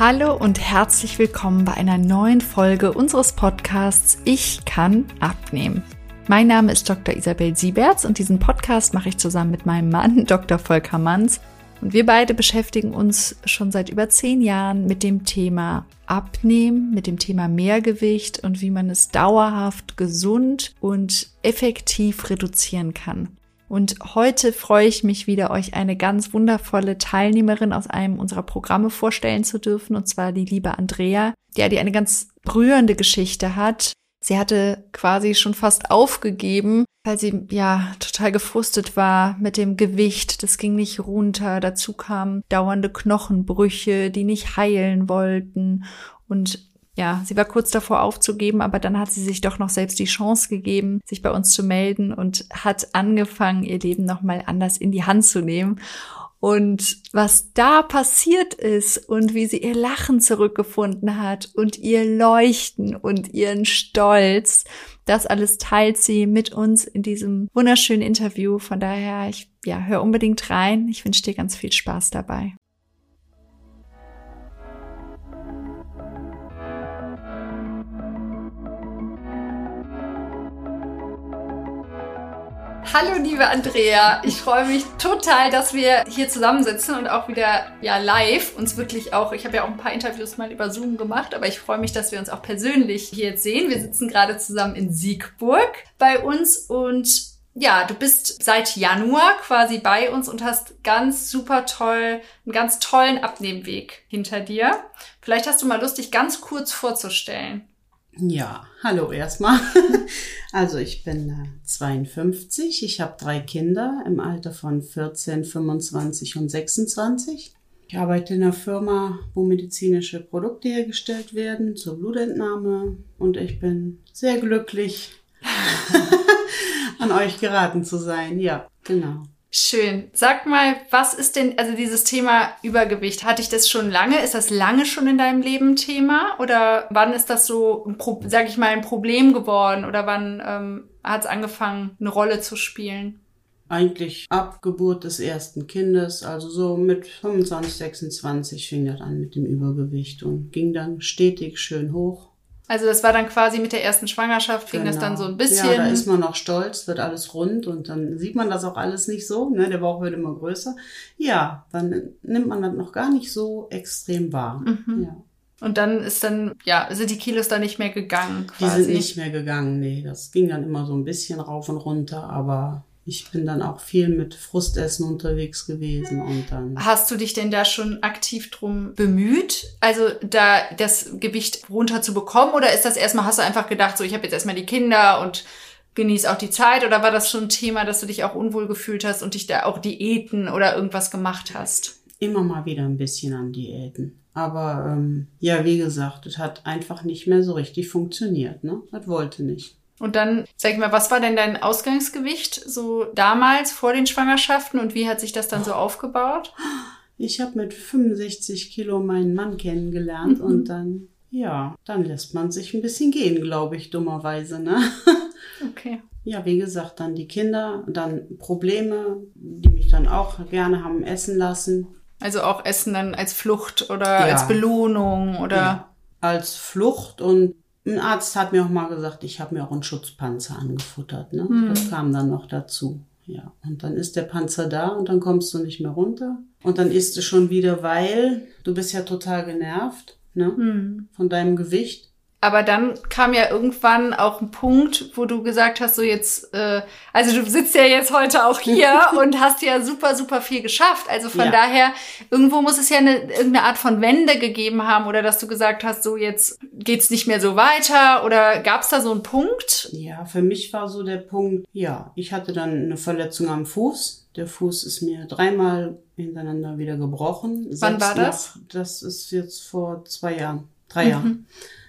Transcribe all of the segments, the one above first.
Hallo und herzlich willkommen bei einer neuen Folge unseres Podcasts Ich kann abnehmen. Mein Name ist Dr. Isabel Sieberts und diesen Podcast mache ich zusammen mit meinem Mann Dr. Volker Manns. Und wir beide beschäftigen uns schon seit über zehn Jahren mit dem Thema Abnehmen, mit dem Thema Mehrgewicht und wie man es dauerhaft gesund und effektiv reduzieren kann. Und heute freue ich mich wieder, euch eine ganz wundervolle Teilnehmerin aus einem unserer Programme vorstellen zu dürfen, und zwar die liebe Andrea, ja, die eine ganz rührende Geschichte hat. Sie hatte quasi schon fast aufgegeben, weil sie ja total gefrustet war mit dem Gewicht. Das ging nicht runter. Dazu kamen dauernde Knochenbrüche, die nicht heilen wollten. Und ja, sie war kurz davor aufzugeben, aber dann hat sie sich doch noch selbst die Chance gegeben, sich bei uns zu melden und hat angefangen, ihr Leben nochmal anders in die Hand zu nehmen. Und was da passiert ist und wie sie ihr Lachen zurückgefunden hat und ihr Leuchten und ihren Stolz, das alles teilt sie mit uns in diesem wunderschönen Interview. Von daher, ich, ja, hör unbedingt rein. Ich wünsche dir ganz viel Spaß dabei. Hallo, liebe Andrea. Ich freue mich total, dass wir hier zusammensitzen und auch wieder ja live uns wirklich auch. Ich habe ja auch ein paar Interviews mal über Zoom gemacht, aber ich freue mich, dass wir uns auch persönlich hier jetzt sehen. Wir sitzen gerade zusammen in Siegburg bei uns und ja, du bist seit Januar quasi bei uns und hast ganz super toll, einen ganz tollen Abnehmweg hinter dir. Vielleicht hast du mal Lust, dich ganz kurz vorzustellen. Ja, hallo erstmal. Also ich bin äh, 52, ich habe drei Kinder im Alter von 14, 25 und 26. Ich arbeite in einer Firma, wo medizinische Produkte hergestellt werden zur Blutentnahme und ich bin sehr glücklich, an euch geraten zu sein. Ja, genau. Schön. Sag mal, was ist denn, also dieses Thema Übergewicht, hatte ich das schon lange? Ist das lange schon in deinem Leben Thema? Oder wann ist das so, sag ich mal, ein Problem geworden? Oder wann ähm, hat es angefangen, eine Rolle zu spielen? Eigentlich ab Geburt des ersten Kindes, also so mit 25, 26 fing das an mit dem Übergewicht und ging dann stetig schön hoch. Also das war dann quasi mit der ersten Schwangerschaft, fing genau. das dann so ein bisschen. Ja, da ist man noch stolz, wird alles rund und dann sieht man das auch alles nicht so, ne? Der Bauch wird immer größer. Ja, dann nimmt man das noch gar nicht so extrem wahr. Mhm. Ja. Und dann ist dann, ja, sind die Kilos dann nicht mehr gegangen. Quasi. Die sind nicht mehr gegangen, nee. Das ging dann immer so ein bisschen rauf und runter, aber ich bin dann auch viel mit Frustessen unterwegs gewesen und dann. Hast du dich denn da schon aktiv drum bemüht, also da das Gewicht runterzubekommen oder ist das erstmal, hast du einfach gedacht, so ich habe jetzt erstmal die Kinder und genieß auch die Zeit oder war das schon ein Thema, dass du dich auch unwohl gefühlt hast und dich da auch Diäten oder irgendwas gemacht hast? Immer mal wieder ein bisschen an Diäten. Aber ähm, ja, wie gesagt, es hat einfach nicht mehr so richtig funktioniert. Ne? Das wollte nicht. Und dann, sag ich mal, was war denn dein Ausgangsgewicht so damals vor den Schwangerschaften und wie hat sich das dann so aufgebaut? Ich habe mit 65 Kilo meinen Mann kennengelernt mhm. und dann, ja, dann lässt man sich ein bisschen gehen, glaube ich, dummerweise, ne? Okay. Ja, wie gesagt, dann die Kinder, dann Probleme, die mich dann auch gerne haben essen lassen. Also auch Essen dann als Flucht oder ja. als Belohnung oder? Ja, als Flucht und ein Arzt hat mir auch mal gesagt, ich habe mir auch einen Schutzpanzer angefuttert. Ne? Mhm. Das kam dann noch dazu. Ja, und dann ist der Panzer da und dann kommst du nicht mehr runter. Und dann isst du schon wieder, weil du bist ja total genervt ne? Mhm. von deinem Gewicht. Aber dann kam ja irgendwann auch ein Punkt, wo du gesagt hast, so jetzt, äh, also du sitzt ja jetzt heute auch hier und hast ja super, super viel geschafft. Also von ja. daher, irgendwo muss es ja eine, irgendeine Art von Wende gegeben haben oder dass du gesagt hast, so jetzt geht's nicht mehr so weiter oder gab's da so einen Punkt? Ja, für mich war so der Punkt, ja, ich hatte dann eine Verletzung am Fuß. Der Fuß ist mir dreimal hintereinander wieder gebrochen. Wann war das? Nach, das ist jetzt vor zwei Jahren, drei mhm. Jahren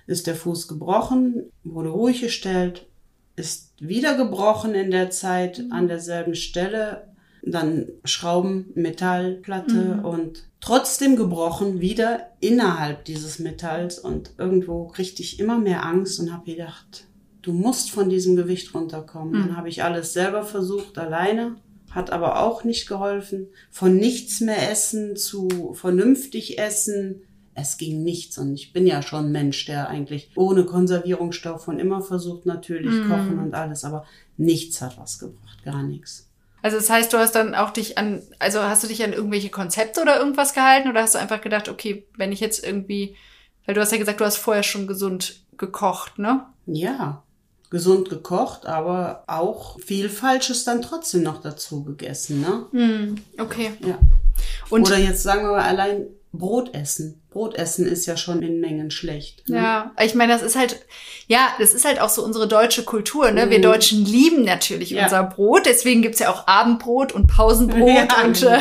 ist der Fuß gebrochen, wurde ruhig gestellt, ist wieder gebrochen in der Zeit mhm. an derselben Stelle, dann Schrauben, Metallplatte mhm. und trotzdem gebrochen wieder innerhalb dieses Metalls und irgendwo kriegte ich immer mehr Angst und habe gedacht, du musst von diesem Gewicht runterkommen. Mhm. Dann habe ich alles selber versucht, alleine, hat aber auch nicht geholfen. Von nichts mehr essen zu vernünftig essen, es ging nichts. Und ich bin ja schon ein Mensch, der eigentlich ohne Konservierungsstoff und immer versucht natürlich Mhm. kochen und alles, aber nichts hat was gebracht, gar nichts. Also das heißt, du hast dann auch dich an, also hast du dich an irgendwelche Konzepte oder irgendwas gehalten oder hast du einfach gedacht, okay, wenn ich jetzt irgendwie, weil du hast ja gesagt, du hast vorher schon gesund gekocht, ne? Ja, gesund gekocht, aber auch viel Falsches dann trotzdem noch dazu gegessen, ne? Hm, okay. Ja. Und Oder jetzt sagen wir mal allein Brot essen. Brot essen ist ja schon in Mengen schlecht. Ne? Ja, ich meine, das ist halt, ja, das ist halt auch so unsere deutsche Kultur, ne? Wir Mhm. Deutschen lieben natürlich Ja. unser Brot, deswegen gibt's ja auch Abendbrot und Pausenbrot Ja, und genau.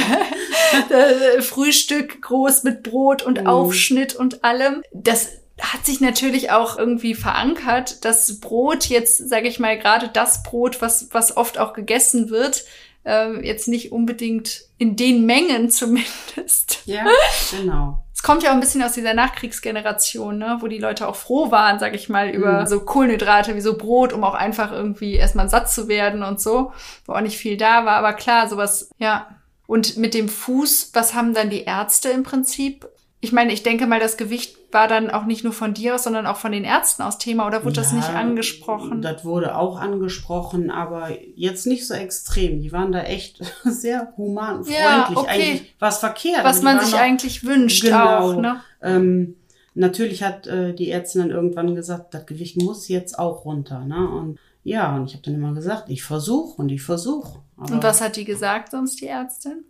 äh, äh, Frühstück groß mit Brot und Mhm. Aufschnitt und allem. Das hat sich natürlich auch irgendwie verankert, dass Brot jetzt, sage ich mal, gerade das Brot, was, was oft auch gegessen wird, äh, jetzt nicht unbedingt in den Mengen zumindest Ja, genau. es kommt ja auch ein bisschen aus dieser Nachkriegsgeneration, ne, wo die Leute auch froh waren, sag ich mal, über Mhm. so Kohlenhydrate wie so Brot, um auch einfach irgendwie erstmal satt zu werden und so, wo auch nicht viel da war. Aber klar, sowas, ja. Und mit dem Fuß, was haben dann die Ärzte im Prinzip? Ich meine, ich denke mal, das Gewicht war dann auch nicht nur von dir aus, sondern auch von den Ärzten aus Thema, oder wurde das Ja, nicht angesprochen? Das wurde auch angesprochen, aber jetzt nicht so extrem. Die waren da echt sehr human und Ja, freundlich. okay. Eigentlich was verkehrt. was man sich noch- eigentlich wünscht Genau. auch, ne? Ähm, natürlich hat äh, die Ärztin dann irgendwann gesagt, das Gewicht muss jetzt auch runter. Ne? Und ja, und ich habe dann immer gesagt, ich versuche und ich versuche. Und was hat die gesagt sonst, die Ärztin?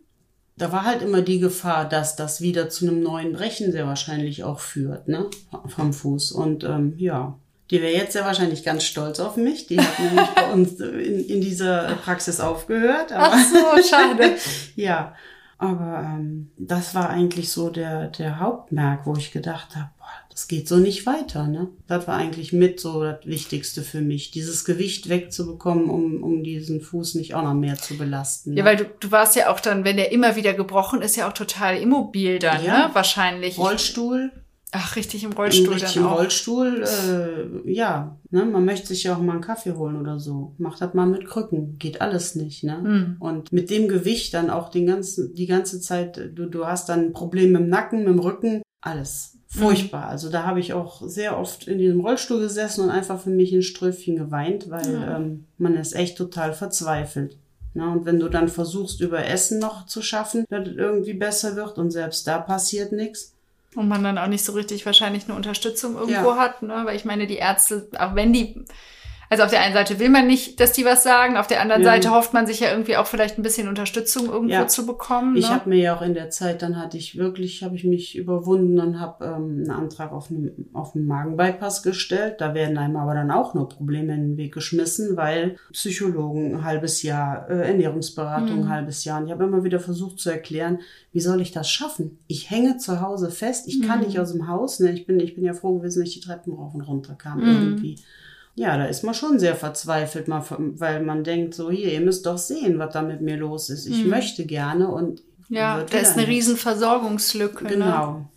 Da war halt immer die Gefahr, dass das wieder zu einem neuen Brechen sehr wahrscheinlich auch führt, ne? Vom Fuß. Und ähm, ja, die wäre jetzt sehr wahrscheinlich ganz stolz auf mich. Die hat nämlich bei uns in, in dieser Praxis aufgehört. Aber Ach so, schade. ja, aber ähm, das war eigentlich so der, der Hauptmerk, wo ich gedacht habe, das geht so nicht weiter. Ne? Das war eigentlich mit so das Wichtigste für mich, dieses Gewicht wegzubekommen, um, um diesen Fuß nicht auch noch mehr zu belasten. Ja, ne? weil du, du warst ja auch dann, wenn der immer wieder gebrochen ist, ja auch total immobil dann, Ja. ne? Wahrscheinlich. Rollstuhl, Ach, richtig im Rollstuhl richtig dann im auch. Rollstuhl, äh, ja, ne, man möchte sich ja auch mal einen Kaffee holen oder so. Macht das mal mit Krücken, geht alles nicht, ne? Hm. Und mit dem Gewicht dann auch den ganzen, die ganze Zeit, du, du hast dann Probleme im Nacken, mit dem Rücken, alles. Furchtbar. Also da habe ich auch sehr oft in diesem Rollstuhl gesessen und einfach für mich ein Ströfchen geweint, weil Ja. ähm, man ist echt total verzweifelt. Na, und wenn du dann versuchst, über Essen noch zu schaffen, dass es irgendwie besser wird und selbst da passiert nichts. Und man dann auch nicht so richtig wahrscheinlich eine Unterstützung irgendwo Ja. hat, ne? Weil ich meine, die Ärzte, auch wenn die, also auf der einen Seite will man nicht, dass die was sagen, auf der anderen Ja. Seite hofft man sich ja irgendwie auch vielleicht ein bisschen Unterstützung irgendwo Ja. zu bekommen. Ich ne? habe mir ja auch in der Zeit, dann hatte ich wirklich, habe ich mich überwunden und habe ähm, einen Antrag auf einen, auf einen Magenbypass gestellt. Da werden einem aber dann auch nur Probleme in den Weg geschmissen, weil Psychologen ein halbes Jahr, äh, Ernährungsberatung Mhm. ein halbes Jahr. Und ich habe immer wieder versucht zu erklären, wie soll ich das schaffen? Ich hänge zu Hause fest, ich kann Mhm. nicht aus dem Haus. Ne? Ich, bin, ich bin ja froh gewesen, dass ich die Treppen rauf und runter kam Mhm. irgendwie. Ja, da ist man schon sehr verzweifelt, weil man denkt so, hier, ihr müsst doch sehen, was da mit mir los ist. Ich Mhm. möchte gerne und ja, da ist eine riesen Versorgungslücke. Ne? Genau.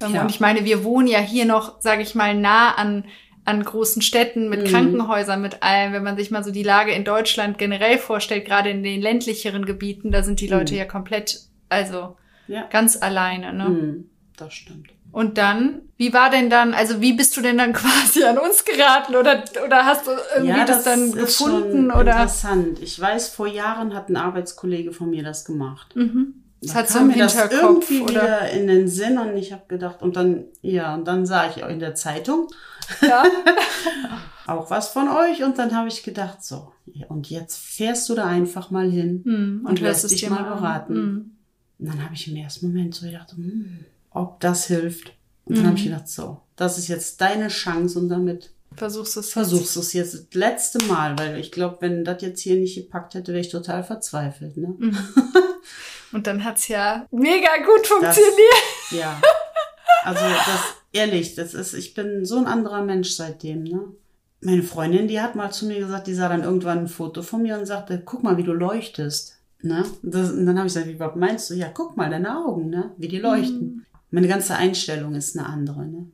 Ähm, Ja. Und ich meine, wir wohnen ja hier noch, sage ich mal, nah an, an großen Städten mit Mhm. Krankenhäusern, mit allem. Wenn man sich mal so die Lage in Deutschland generell vorstellt, gerade in den ländlicheren Gebieten, da sind die Leute Mhm. ja komplett, also Ja, ganz alleine. Ne? mhm, das stimmt. Und dann, wie war denn dann, also wie bist du denn dann quasi an uns geraten oder, oder hast du irgendwie das, dann ist gefunden schon oder? interessant. Ich weiß, vor Jahren hat ein Arbeitskollege von mir das gemacht. Mhm. Das Da hat so im mir das irgendwie oder? wieder in den Sinn und ich habe gedacht, und dann, ja, und dann sah ich auch in der Zeitung Ja. auch was von euch und dann habe ich gedacht, so, ja, und jetzt fährst du da einfach mal hin. Hm, Und hörst lässt es dich dir mal beraten. Hm. Und dann habe ich im ersten Moment so gedacht, hm, ob das hilft. Und dann Mhm. habe ich gedacht, so, das ist jetzt deine Chance und damit Versuchst du es jetzt? versuchst es jetzt das letzte Mal, weil ich glaube, wenn das jetzt hier nicht gepackt hätte, wäre ich total verzweifelt. Ne? Mhm. Und dann hat's ja mega gut Das, funktioniert. ja. Also das, ehrlich, das ist, ich bin so ein anderer Mensch seitdem. Ne? Meine Freundin, die hat mal zu mir gesagt, die sah dann irgendwann ein Foto von mir und sagte, guck mal, wie du leuchtest. Ne? Das, und dann habe ich gesagt, wie was meinst du? Ja, guck mal, deine Augen, ne? wie die leuchten. Meine ganze Einstellung ist eine andere. Ne?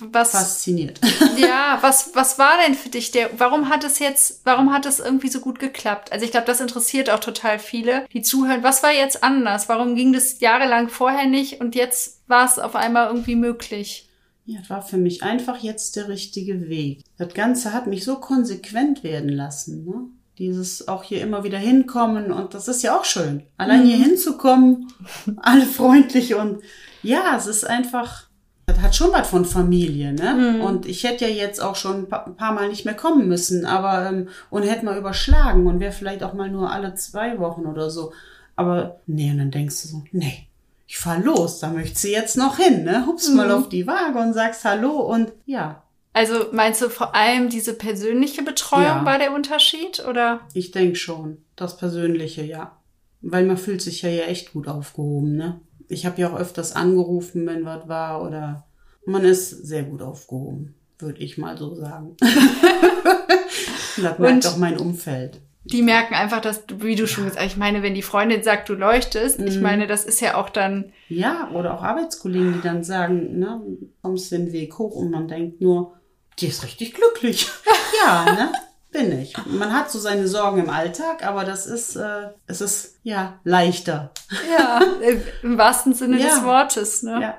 was fasziniert. Ja, was was war denn für dich der warum hat es jetzt warum hat es irgendwie so gut geklappt? Also ich glaube, das interessiert auch total viele, die zuhören. Was war jetzt anders? Warum ging das jahrelang vorher nicht und jetzt war es auf einmal irgendwie möglich? Ja, das war für mich einfach jetzt der richtige Weg. Das Ganze hat mich so konsequent werden lassen. Ne? Dieses auch hier immer wieder hinkommen und das ist ja auch schön. Allein hier hinzukommen, alle freundlich und ja, es ist einfach, das hat schon was von Familie, ne? Und ich hätte ja jetzt auch schon ein paar, Mal nicht mehr kommen müssen, aber ähm, und hätte mal überschlagen und wäre vielleicht auch mal nur alle zwei Wochen oder so. Aber nee, und dann denkst du so, nee, ich fahr los, da möchte sie jetzt noch hin, ne? Hupst mal auf die Waage und sagst Hallo und ja, Also meinst du vor allem diese persönliche Betreuung Ja. war der Unterschied oder? Ich denke schon. Das Persönliche, ja. Weil man fühlt sich ja hier echt gut aufgehoben, ne? Ich habe ja auch öfters angerufen, wenn was war, oder man ist sehr gut aufgehoben, würde ich mal so sagen. das merkt auch mein Umfeld. Die merken einfach, dass du, wie du schon gesagt hast, ich meine, wenn die Freundin sagt, du leuchtest, Mhm. ich meine, das ist ja auch dann, Ja, oder auch Arbeitskollegen, die dann sagen, ne, kommst den Weg hoch und man denkt nur, die ist richtig glücklich. ja, ne? Bin ich. Man hat so seine Sorgen im Alltag, aber das ist, äh, es ist ja leichter. ja, äh, im wahrsten Sinne Ja. des Wortes, ne? Ja.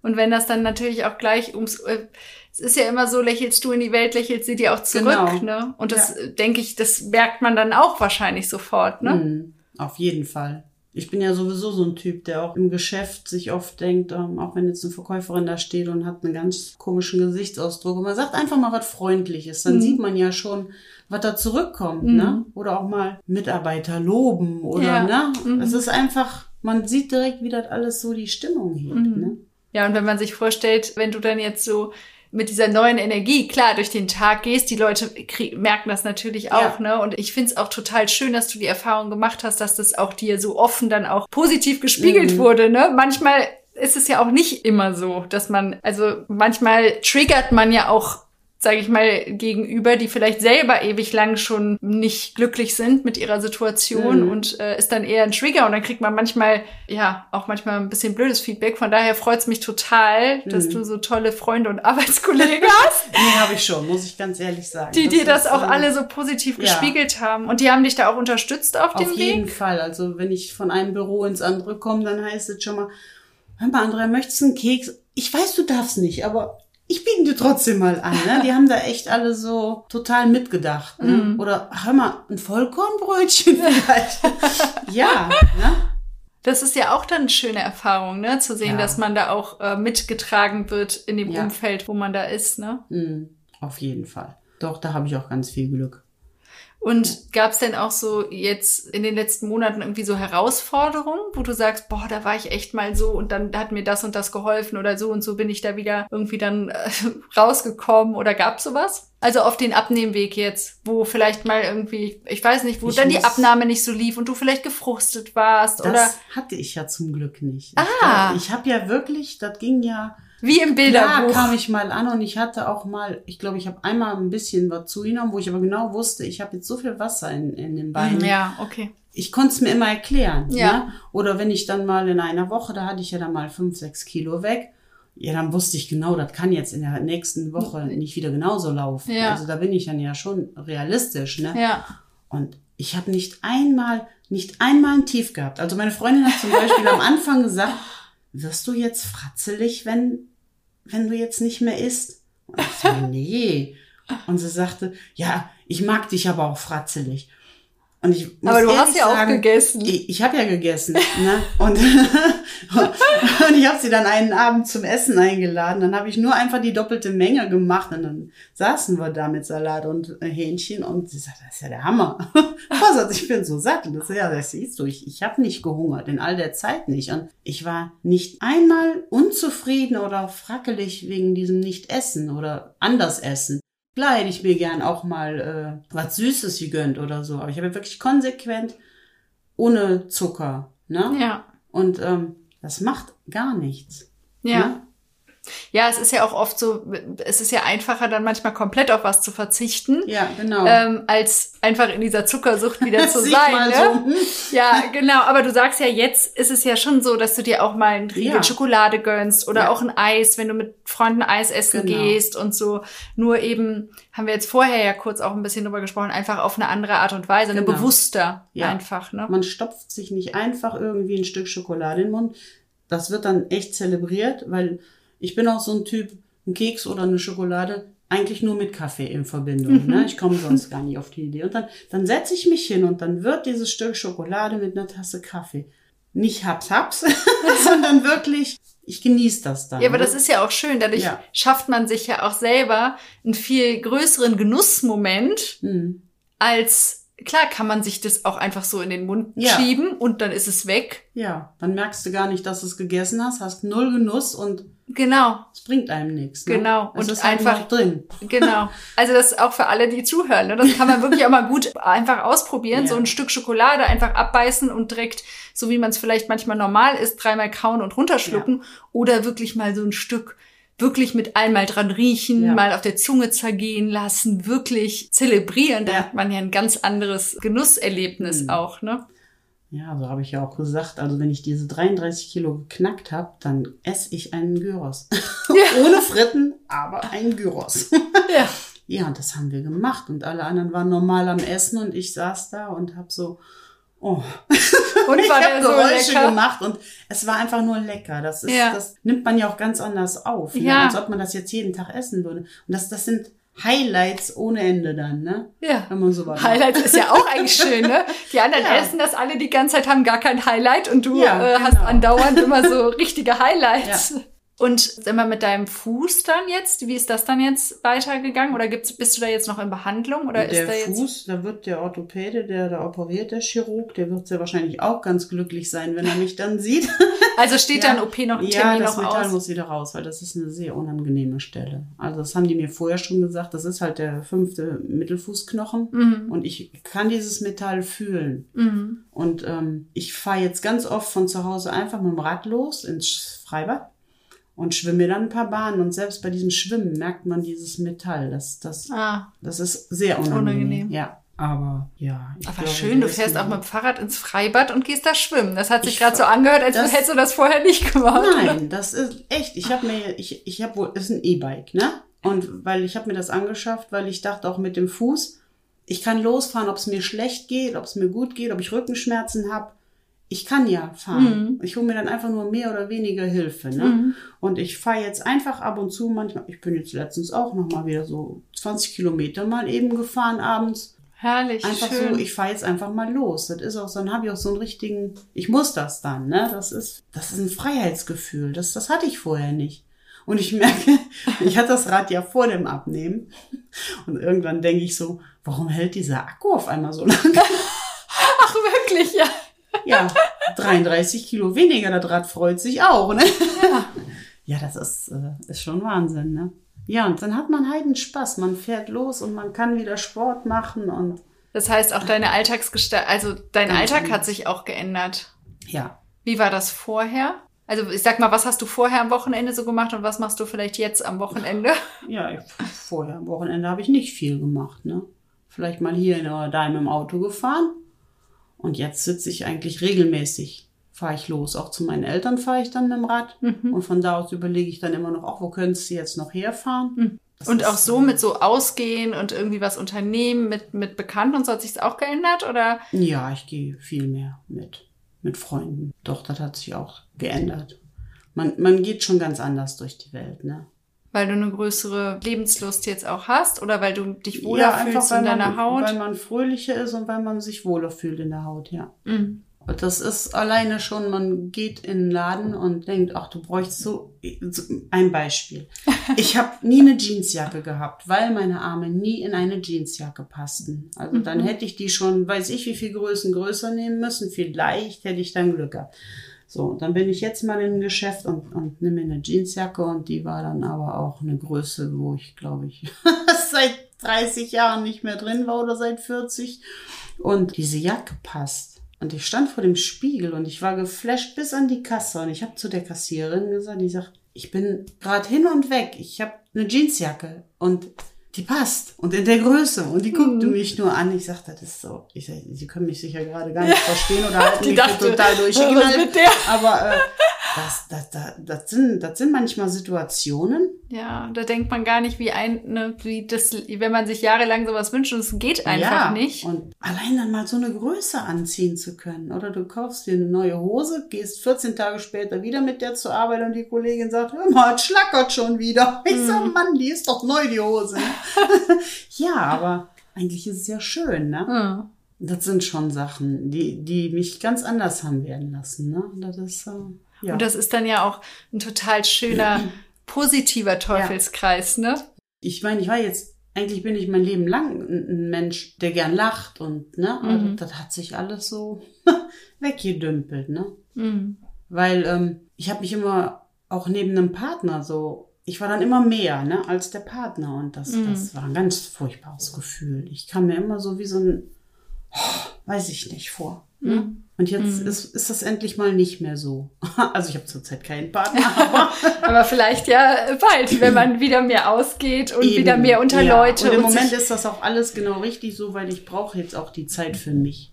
Und wenn das dann natürlich auch gleich ums, äh, es ist ja immer so, lächelst du in die Welt, lächelt sie dir auch zurück, Genau. ne? Und das, äh, denke ich, das merkt man dann auch wahrscheinlich sofort, ne? Mhm, auf jeden Fall. Ich bin ja sowieso so ein Typ, der auch im Geschäft sich oft denkt, ähm, auch wenn jetzt eine Verkäuferin da steht und hat einen ganz komischen Gesichtsausdruck und man sagt einfach mal was Freundliches, dann sieht man ja schon, was da zurückkommt, ne? Oder auch mal Mitarbeiter loben oder, Ja. ne? Es ist einfach, man sieht direkt, wie das alles so die Stimmung hebt, ne? Ja, und wenn man sich vorstellt, wenn du dann jetzt so mit dieser neuen Energie, klar, durch den Tag gehst, die Leute merken das natürlich auch, ne? Und ich find's auch total schön, dass du die Erfahrung gemacht hast, dass das auch dir so offen dann auch positiv gespiegelt wurde, ne? Manchmal ist es ja auch nicht immer so, dass man, also manchmal triggert man ja auch sage ich mal, gegenüber, die vielleicht selber ewig lang schon nicht glücklich sind mit ihrer Situation Mhm. und äh, ist dann eher ein Trigger und dann kriegt man manchmal, ja, auch manchmal ein bisschen blödes Feedback. Von daher freut's mich total, dass Mhm. du so tolle Freunde und Arbeitskollegen hast, Nee, habe ich schon, muss ich ganz ehrlich sagen. die dir das ist, auch ähm, alle so positiv ja. gespiegelt haben. Und die haben dich da auch unterstützt auf, dem Auf Weg. jeden Fall. Also wenn ich von einem Büro ins andere komme, dann heißt es schon mal, hör mal, Andrea, möchtest du einen Keks? Ich weiß, du darfst nicht, aber ich biete dir trotzdem mal an. Ne? Die haben da echt alle so total mitgedacht. Ne? Mhm. Oder hör mal, ein Vollkornbrötchen vielleicht. ja, ne? Das ist ja auch dann eine schöne Erfahrung, ne? Zu sehen, Ja. dass man da auch äh, mitgetragen wird in dem Ja. Umfeld, wo man da ist, ne? Mhm, auf jeden Fall. Doch, da habe ich auch ganz viel Glück. Und gab es denn auch so jetzt in den letzten Monaten irgendwie so Herausforderungen, wo du sagst, boah, da war ich echt mal so und dann hat mir das und das geholfen oder so und so bin ich da wieder irgendwie dann äh, rausgekommen oder gab sowas? Also auf den Abnehmweg jetzt, wo vielleicht mal irgendwie, ich weiß nicht, wo Ich dann die Abnahme nicht so lief und du vielleicht gefrustet warst Das oder hatte ich ja zum Glück nicht. Ah. Ich, ich habe ja wirklich, das ging ja wie im Bilderbuch. kam ich mal an und ich hatte auch mal, ich glaube, ich habe einmal ein bisschen was zugenommen, wo ich aber genau wusste, ich habe jetzt so viel Wasser in, in den Beinen. ja, okay. Ich konnte es mir immer erklären. Ja. Ne? Oder wenn ich dann mal in einer Woche, da hatte ich ja dann mal fünf, sechs Kilo weg. Ja, dann wusste ich genau, das kann jetzt in der nächsten Woche nicht wieder genauso laufen. Ja. Also da bin ich dann ja schon realistisch. Ne? Ja. Und ich habe nicht einmal, nicht einmal ein Tief gehabt. Also meine Freundin hat zum Beispiel am Anfang gesagt, wirst du jetzt fratzelig, wenn, wenn du jetzt nicht mehr isst? Und ich so, nee. Und sie sagte, ja, ich mag dich aber auch fratzelig. Und ich muss Aber du hast ja auch sagen, gegessen. Ich, ich habe ja gegessen. Ne? Und, und ich habe sie dann einen Abend zum Essen eingeladen. Dann habe ich nur einfach die doppelte Menge gemacht. Und dann saßen wir da mit Salat und äh, Hähnchen. Und sie sagt, das ist ja der Hammer. Was, ich bin so satt. Und das, ja, das siehst du, ich, ich habe nicht gehungert, in all der Zeit nicht. Und ich war nicht einmal unzufrieden oder frackelig wegen diesem Nicht-Essen oder Andersessen. Klar hätte ich mir gern auch mal äh, was Süßes gegönnt oder so. Aber ich habe wirklich konsequent ohne Zucker. Ne? Ja. Und ähm, das macht gar nichts. Ja. Ne? Ja, es ist ja auch oft so, es ist ja einfacher, dann manchmal komplett auf was zu verzichten. Ja, genau. Ähm, als einfach in dieser Zuckersucht wieder zu sein. Ne? so, hm. Ja, genau. Aber du sagst ja, jetzt ist es ja schon so, dass du dir auch mal ein Riegel Ja. Schokolade gönnst oder Ja. auch ein Eis, wenn du mit Freunden Eis essen Genau. gehst und so. Nur eben, haben wir jetzt vorher ja kurz auch ein bisschen drüber gesprochen, einfach auf eine andere Art und Weise, eine Genau. bewusster Ja. einfach, ne? Man stopft sich nicht einfach irgendwie ein Stück Schokolade in den Mund. Das wird dann echt zelebriert, weil ich bin auch so ein Typ, ein Keks oder eine Schokolade, eigentlich nur mit Kaffee in Verbindung. Ne? Ich komme sonst gar nicht auf die Idee. Und dann, dann setze ich mich hin und dann wird dieses Stück Schokolade mit einer Tasse Kaffee. Nicht haps haps, sondern wirklich, ich genieße das dann. Ja, aber ne? das ist ja auch schön. Dadurch Ja. schafft man sich ja auch selber einen viel größeren Genussmoment Hm. als klar kann man sich das auch einfach so in den Mund Ja. schieben und dann ist es weg. Ja, dann merkst du gar nicht, dass du es gegessen hast, hast null Genuss und Genau, es bringt einem nichts. Ne? Genau. Es Und ist halt einfach- drin. genau. Also das ist auch für alle, die zuhören. Ne? Das kann man wirklich auch mal gut einfach ausprobieren. Ja. So ein Stück Schokolade einfach abbeißen und direkt, so wie man es vielleicht manchmal normal isst, dreimal kauen und runterschlucken. Oder wirklich mal so ein Stück wirklich mit einmal dran riechen, Ja. mal auf der Zunge zergehen lassen, wirklich zelebrieren. Da Ja. hat man ja ein ganz anderes Genusserlebnis Mhm. auch, ne? Ja, so habe ich ja auch gesagt. Also wenn ich diese 33 Kilo geknackt habe, dann esse ich einen Gyros. Ohne Fritten, aber ein Gyros. Ja. ja, und das haben wir gemacht. Und alle anderen waren normal am Essen und ich saß da und habe so, oh, Und ich habe so Geräusche lecker? gemacht und es war einfach nur lecker. Das ist, Ja. das nimmt man ja auch ganz anders auf, ne? Ja. als ob man das jetzt jeden Tag essen würde. Und das, das sind Highlights ohne Ende dann, ne? Ja. Wenn man so was Highlights ist ja auch eigentlich schön, ne? Die anderen Ja. essen das alle die ganze Zeit, haben gar kein Highlight und du Ja, äh, hast genau. andauernd immer so richtige Highlights. Und sag mal, mit deinem Fuß dann jetzt, wie ist das dann jetzt weitergegangen? Oder gibt's, bist du da jetzt noch in Behandlung? Oder der ist da jetzt. Fuß, da wird der Orthopäde, der da operiert, der Chirurg, der wird sehr wahrscheinlich auch ganz glücklich sein, wenn er mich dann sieht. Also steht Ja. da ein OP noch, ein ja, Termin das noch Metall aus? muss wieder raus, weil das ist eine sehr unangenehme Stelle. Also das haben die mir vorher schon gesagt, das ist halt der fünfte Mittelfußknochen Mhm. und ich kann dieses Metall fühlen. Mhm. Und ähm, ich fahre jetzt ganz oft von zu Hause einfach mit dem Rad los ins Freibad und schwimme dann ein paar Bahnen. Und selbst bei diesem Schwimmen merkt man dieses Metall. Das, das, Ah, das ist sehr unangenehm. Unangenehm. Ja, aber ja. ich aber glaube, schön, du fährst auch mit dem Fahrrad ins Freibad und gehst da schwimmen. Das hat sich Ich gerade so angehört, als das- hättest du das vorher nicht gemacht. Nein, das ist echt. Ich habe mir, ich, ich habe wohl, ist ein E-Bike, ne? Und weil ich habe mir das angeschafft, weil ich dachte auch mit dem Fuß, ich kann losfahren, ob es mir schlecht geht, ob es mir gut geht, ob ich Rückenschmerzen habe. Ich kann ja fahren. Ich hole mir dann einfach nur mehr oder weniger Hilfe. Ne? Mhm. Und ich fahre jetzt einfach ab und zu manchmal, ich bin jetzt letztens auch noch mal wieder so 20 Kilometer mal eben gefahren abends. Herrlich, Einfach schön. so, ich fahre jetzt einfach mal los. Das ist auch so, dann habe ich auch so einen richtigen, ich muss das dann, ne? Das ist, das ist ein Freiheitsgefühl. Das, das hatte ich vorher nicht. Und ich merke, ich hatte das Rad ja vor dem Abnehmen. Und irgendwann denke ich so, warum hält dieser Akku auf einmal so lange? Ja. Ja, 33 Kilo weniger, das Rad freut sich auch, ne? Ja. Ja, das ist, äh, ist schon Wahnsinn, ne? Ja, und dann hat man heiden Spaß. Man fährt los und man kann wieder Sport machen und Das heißt, auch deine Alltagsgestalt, also dein Alltag anders. hat sich auch geändert. ja. Wie war das vorher? Also ich sag mal, was hast du vorher am Wochenende so gemacht und was machst du vielleicht jetzt am Wochenende? Ja, ich, vorher am Wochenende habe ich nicht viel gemacht, ne? Vielleicht mal hier in oder da im Auto gefahren. Und jetzt sitze ich eigentlich regelmäßig, fahre ich los. Auch zu meinen Eltern fahre ich dann mit dem Rad. Mhm. Und von da aus überlege ich dann immer noch, auch wo könntest du jetzt noch herfahren? Das Und auch so mit so ausgehen und irgendwie was unternehmen mit, mit Bekannten und so hat sich's auch geändert oder? Ja, ich gehe viel mehr mit, mit Freunden. Doch, das hat sich auch geändert. Man, man geht schon ganz anders durch die Welt, ne? Weil du eine größere Lebenslust jetzt auch hast oder weil du dich wohler ja, fühlst in deiner man, Haut? Weil man fröhlicher ist und weil man sich wohler fühlt in der Haut, ja. Mhm. Das ist alleine schon, man geht in den Laden und denkt, ach, du bräuchst so, so ein Beispiel. Ich habe nie eine Jeansjacke gehabt, weil meine Arme nie in eine Jeansjacke passten. Also dann hätte ich die schon, weiß ich, wie viel Größen größer nehmen müssen. Vielleicht hätte ich dann Glück gehabt. So, dann bin ich jetzt mal in ein Geschäft und, und nehme mir eine Jeansjacke und die war dann aber auch eine Größe, wo ich, glaube ich, seit 30 Jahren nicht mehr drin war oder seit 40. Und diese Jacke passt. Und ich stand vor dem Spiegel und ich war geflasht bis an die Kasse. Und ich habe zu der Kassiererin gesagt, die sagt, ich bin gerade hin und weg. Ich habe eine Jeansjacke und die passt und in der Größe und die guckte mhm. mich nur an. Ich sagte, das ist so. Ich sag, Sie können mich sicher gerade gar nicht verstehen oder halten mich dachte, total durchgeknallt. Aber äh, das, das, das, das, sind, das sind manchmal Situationen. Ja, da denkt man gar nicht, wie ein, ne, wie das, wenn man sich jahrelang sowas wünscht und es geht einfach ja, nicht. Und allein dann mal so eine Größe anziehen zu können. Oder du kaufst dir eine neue Hose, gehst 14 Tage später wieder mit der zur Arbeit und die Kollegin sagt, hör mal, es schlackert schon wieder. Ich sag, mhm. Mann, die ist doch neu, die Hose. ja, aber eigentlich ist es ja schön, ne? Ja. Das sind schon Sachen, die, die mich ganz anders haben werden lassen, ne? Das ist, äh, ja. Und das ist dann ja auch ein total schöner, positiver Teufelskreis, ja. ne? Ich meine, ich war jetzt, eigentlich bin ich mein Leben lang ein Mensch, der gern lacht und, ne? Mhm. Also, das hat sich alles so weggedümpelt, ne? Mhm. Weil ähm, ich habe mich immer auch neben einem Partner so ich war dann immer mehr ne, als der Partner und das, mhm. das war ein ganz furchtbares Gefühl. Ich kam mir immer so wie so ein, weiß ich nicht, vor. Mhm. Und jetzt mhm. ist, ist das endlich mal nicht mehr so. Also ich habe zurzeit keinen Partner. Aber, aber vielleicht ja bald, wenn man wieder mehr ausgeht und Eben. wieder mehr unter ja. Leute. Und im und Moment ist das auch alles genau richtig so, weil ich brauche jetzt auch die Zeit für mich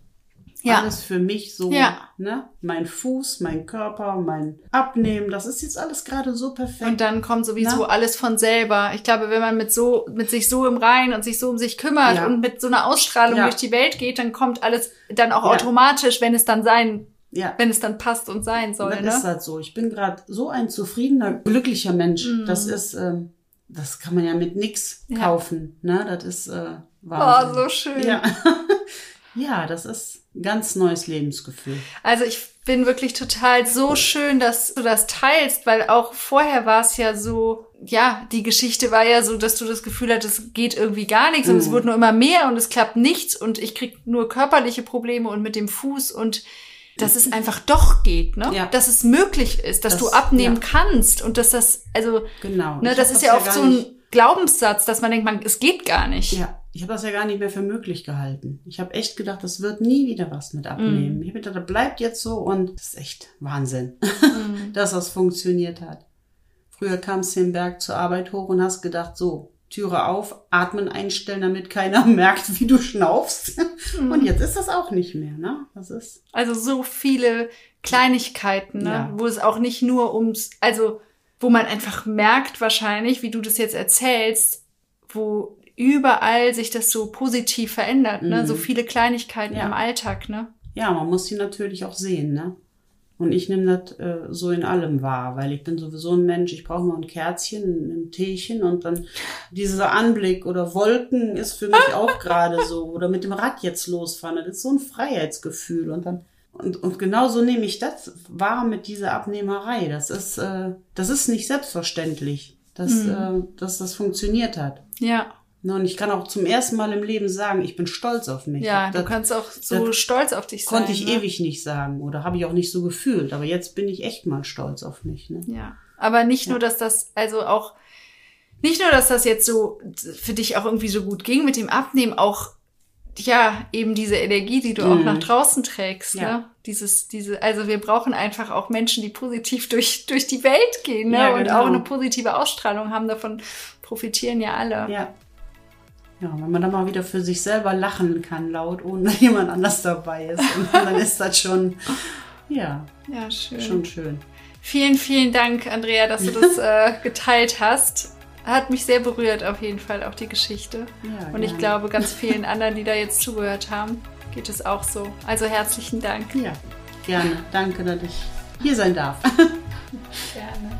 ja. alles für mich so, ja. ne? Mein Fuß, mein Körper, mein Abnehmen, das ist jetzt alles gerade so perfekt. Und dann kommt sowieso Na? alles von selber. Ich glaube, wenn man mit so, mit sich so im Rein und sich so um sich kümmert ja. und mit so einer Ausstrahlung durch die Welt geht, dann kommt alles dann auch automatisch, wenn es dann sein ja. wenn es dann passt und sein soll. Dann ne? ist halt so. Ich bin gerade so ein zufriedener, glücklicher Mensch. Mm. Das ist, ähm, das kann man ja mit nix kaufen. Ne? Das ist äh, Wahnsinn. Oh, so schön. Ja. Ja, das ist ein ganz neues Lebensgefühl. Also ich bin wirklich total so schön, dass du das teilst, weil auch vorher war es ja so, ja, die Geschichte war ja so, dass du das Gefühl hattest, es geht irgendwie gar nichts mhm. und es mhm. wird nur immer mehr und es klappt nichts und ich krieg nur körperliche Probleme und mit dem Fuß und dass es einfach doch geht, ne? Ja. Dass es möglich ist, dass das, du abnehmen ja. kannst und dass das, also, genau. ne, das ist ja oft so ein Glaubenssatz, dass man denkt, man, es geht gar nicht. Ja ich habe das ja gar nicht mehr für möglich gehalten. Ich habe echt gedacht, das wird nie wieder was mit abnehmen. Mm. Ich habe gedacht, das bleibt jetzt so und das ist echt Wahnsinn, mm. dass das funktioniert hat. Früher kamst du den Berg zur Arbeit hoch und hast gedacht, so, Türe auf, atmen einstellen, damit keiner merkt, wie du schnaufst. Mm. Und jetzt ist das auch nicht mehr, ne? Das ist. Also so viele Kleinigkeiten, ne? Ja. Wo es auch nicht nur ums, also, wo man einfach merkt wahrscheinlich, wie du das jetzt erzählst, wo überall sich das so positiv verändert, ne? Mhm. So viele Kleinigkeiten ja. im Alltag, ne? Ja, man muss sie natürlich auch sehen, ne? Und ich nehme das äh, so in allem wahr, weil ich bin sowieso ein Mensch, ich brauche nur ein Kerzchen, ein Teechen und dann dieser Anblick oder Wolken ist für mich auch gerade so. Oder mit dem Rad jetzt losfahren, das ist so ein Freiheitsgefühl. Und dann und, und genau so nehme ich das wahr mit dieser Abnehmerei. Das ist, äh, das ist nicht selbstverständlich, dass, mhm. äh, dass das funktioniert hat. Ja. Ne, und ich kann auch zum ersten Mal im Leben sagen, ich bin stolz auf mich. Ja, das, du kannst auch so stolz auf dich sein. Konnte ich ne? ewig nicht sagen oder habe ich auch nicht so gefühlt. Aber jetzt bin ich echt mal stolz auf mich. Ne? Ja, aber nicht ja. nur, dass das, also auch, nicht nur, dass das jetzt so für dich auch irgendwie so gut ging mit dem Abnehmen, auch ja, eben diese Energie, die du mm. auch nach draußen trägst, ja. ne? Dieses, diese, also wir brauchen einfach auch Menschen, die positiv durch, durch die Welt gehen, ne? Ja, genau. Und auch eine positive Ausstrahlung haben. Davon profitieren ja alle. Ja, ja, wenn man dann mal wieder für sich selber lachen kann, laut, ohne jemand anders dabei ist, dann ist das schon, ja, ja schön. schon schön. Vielen, vielen Dank, Andrea, dass du das äh, geteilt hast. Hat mich sehr berührt, auf jeden Fall, auch die Geschichte. Ja, Und ich glaube, ganz vielen anderen, die da jetzt zugehört haben, geht es auch so. Also herzlichen Dank. Ja, gerne. Danke, dass ich hier sein darf. Gerne.